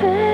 confession.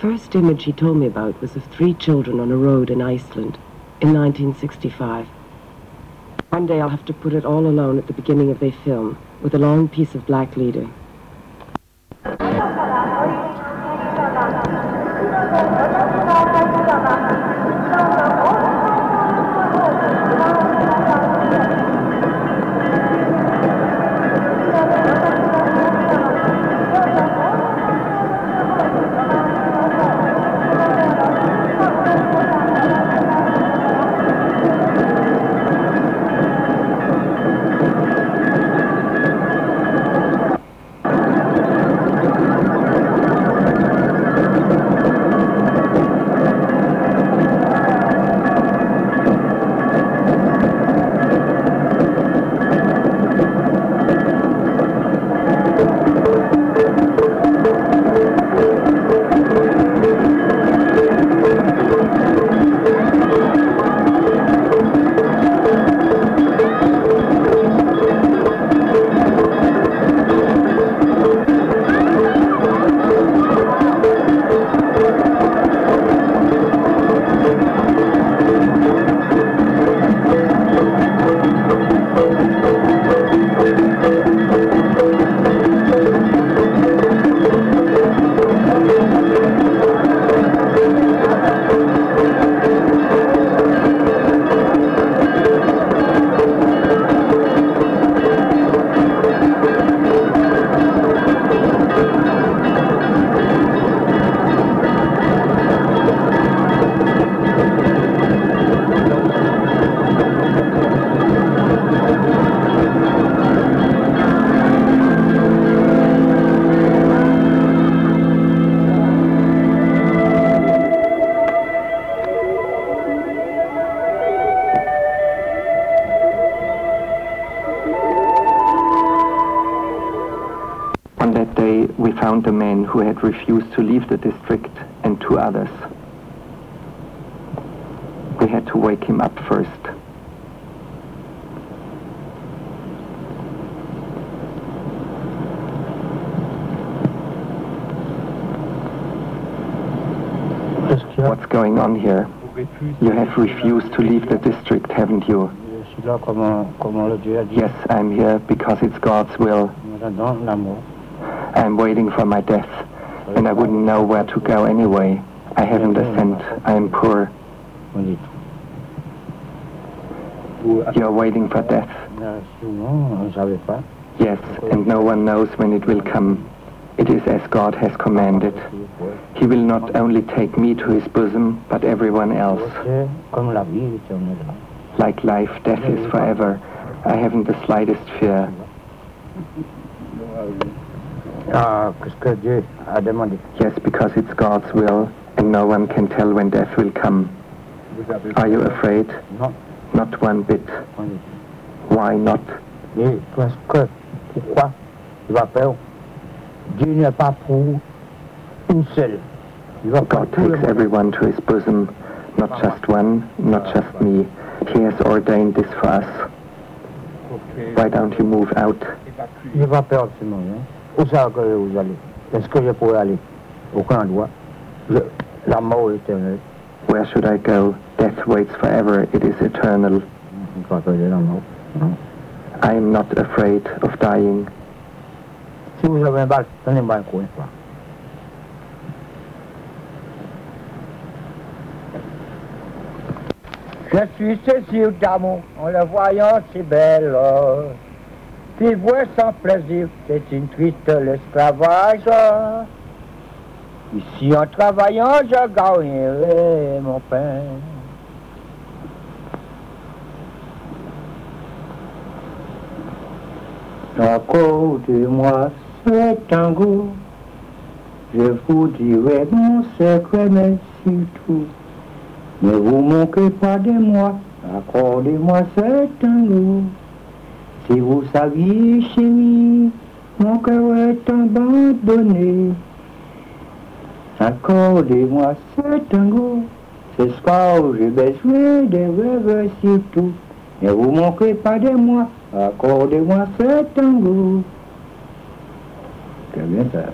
First image he told me about was of three children on a road in Iceland in 1965. One day I'll have to put it all alone at the beginning of their film with a long piece of black leader. Had refused to leave the district and two others. We had to wake him up first. What's going on here? You have refused to leave the district, haven't you? Yes, I'm here because it's God's will. I'm waiting for my death, and I wouldn't know where to go anyway. I haven't a cent. I am poor. You're waiting for death. Yes, and no one knows when it will come. It is as God has commanded. He will not only take me to his bosom, but everyone else. Like life, death is forever. I haven't the slightest fear. Ah, qu'est-ce que Dieu Yes, because it's God's will, and no one can tell when death will come. Are you afraid? Non. Not one bit. Why not? Parce que, pourquoi il va faire Dieu n'est pas pour une seule. Il va pour God takes everyone to his bosom, not just one, not just me. He has ordained this for us. Why don't you move out? Il va perdre ce monde. Hein. Où ça que vous allez Est-ce que je pourrais aller Aucun endroit. Je- la mort éternelle. Where should I go? Death waits forever. It is eternal. Je crois que j'ai la mort. I am not afraid of dying. Si vous avez un balle, donnez-moi un une. Je suis en la voyant si belle. Vivre sans plaisir, c'est une triste l'esclavage. Ici en travaillant, je gagnerai mon pain. Accordez-moi ce tango, je vous dirai mon secret, mais surtout, ne vous manquez pas de moi, accordez-moi ce tango. Si vous saviez, chérie, mon cœur est abandonné. Accordez-moi ce tango, ce soir j'ai besoin de rêves surtout. Ne vous manquez pas de moi, accordez-moi ce tango. Très bien ça.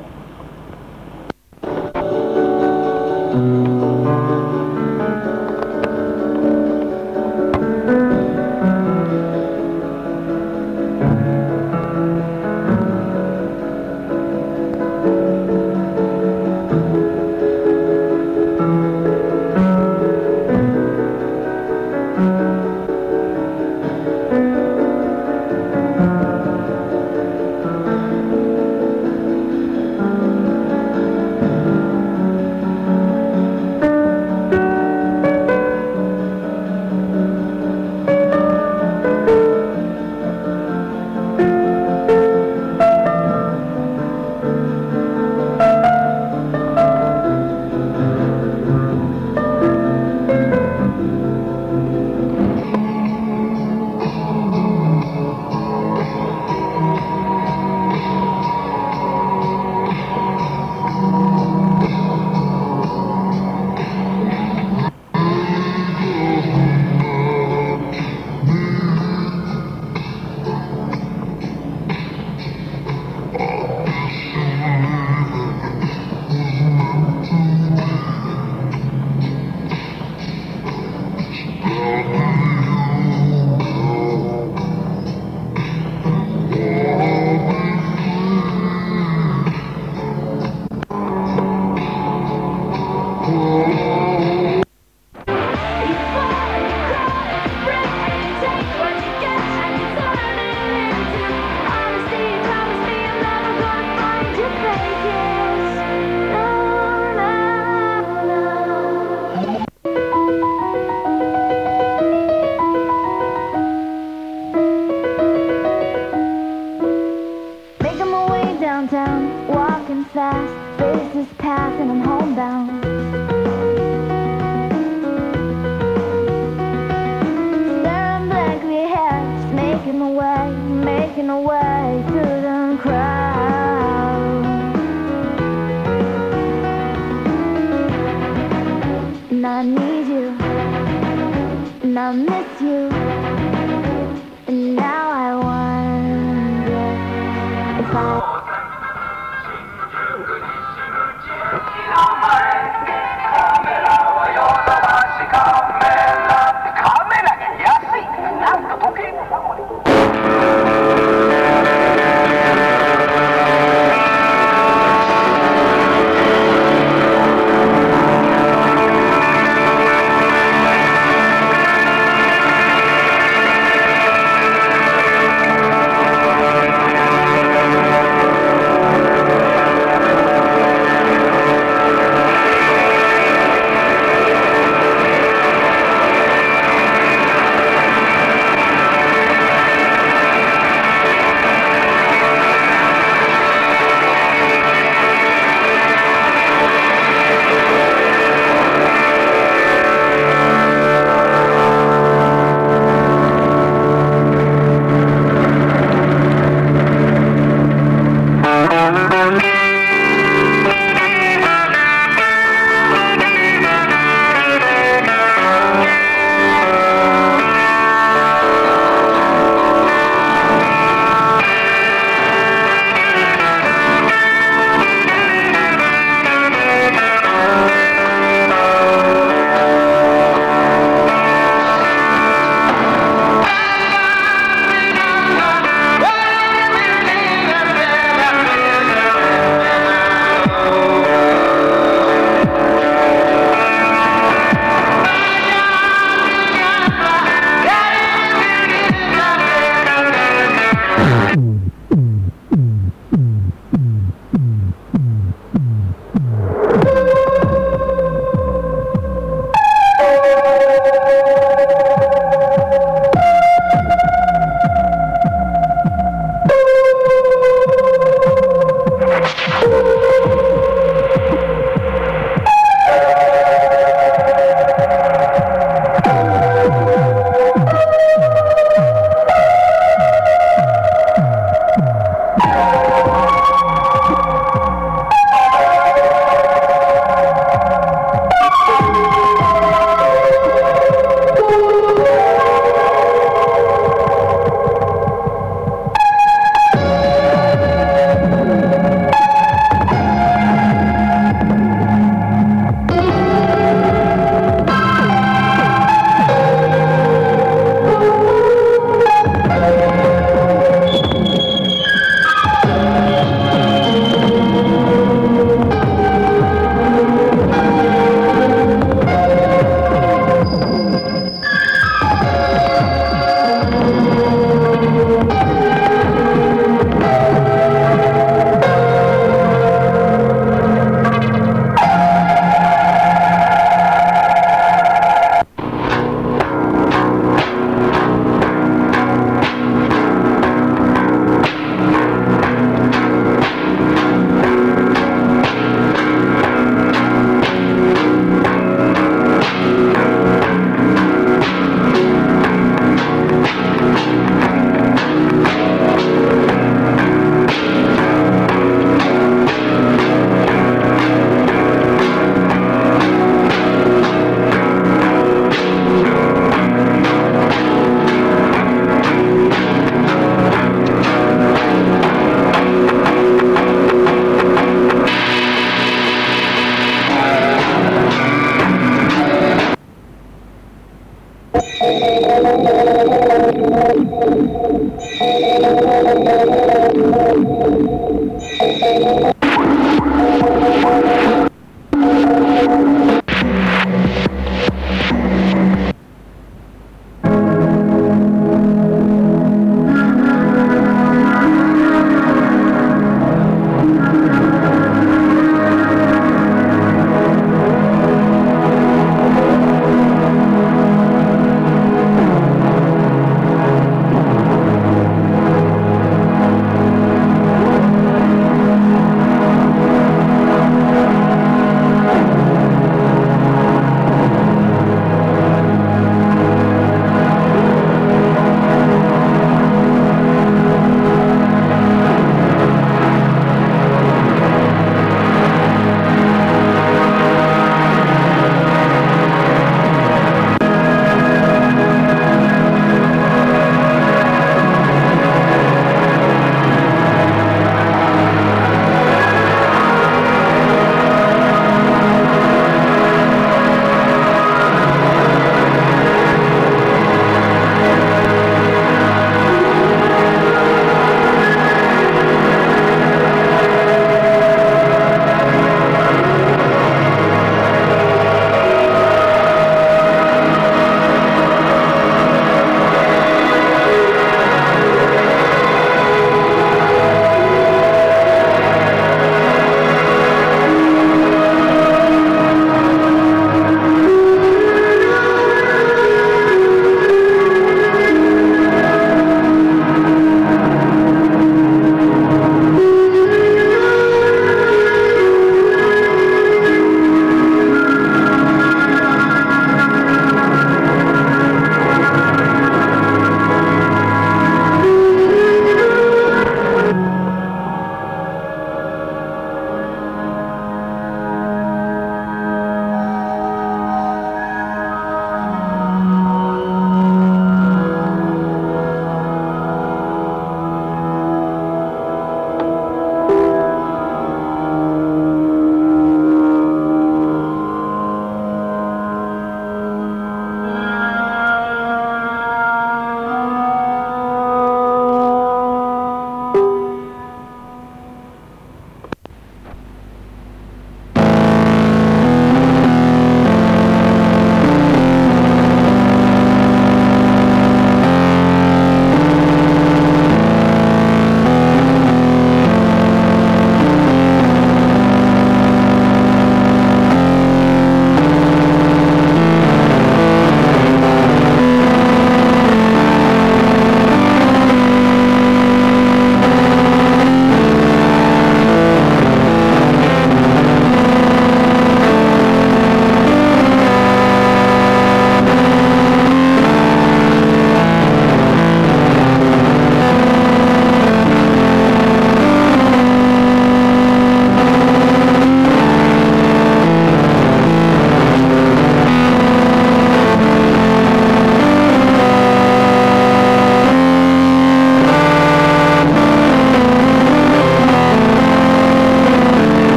And I miss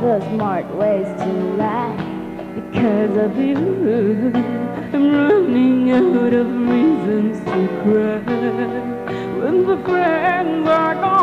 the smart ways to lie. Because of you, I'm running out of reasons to cry. When the friends are gone,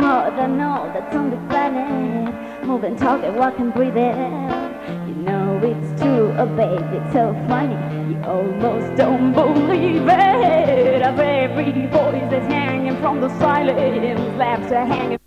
more than all that's on the planet. Moving, talking, walking, breathing. Babe, it's so funny. You almost don't believe it. Of every voice that's hanging from the silence, laughs are hanging.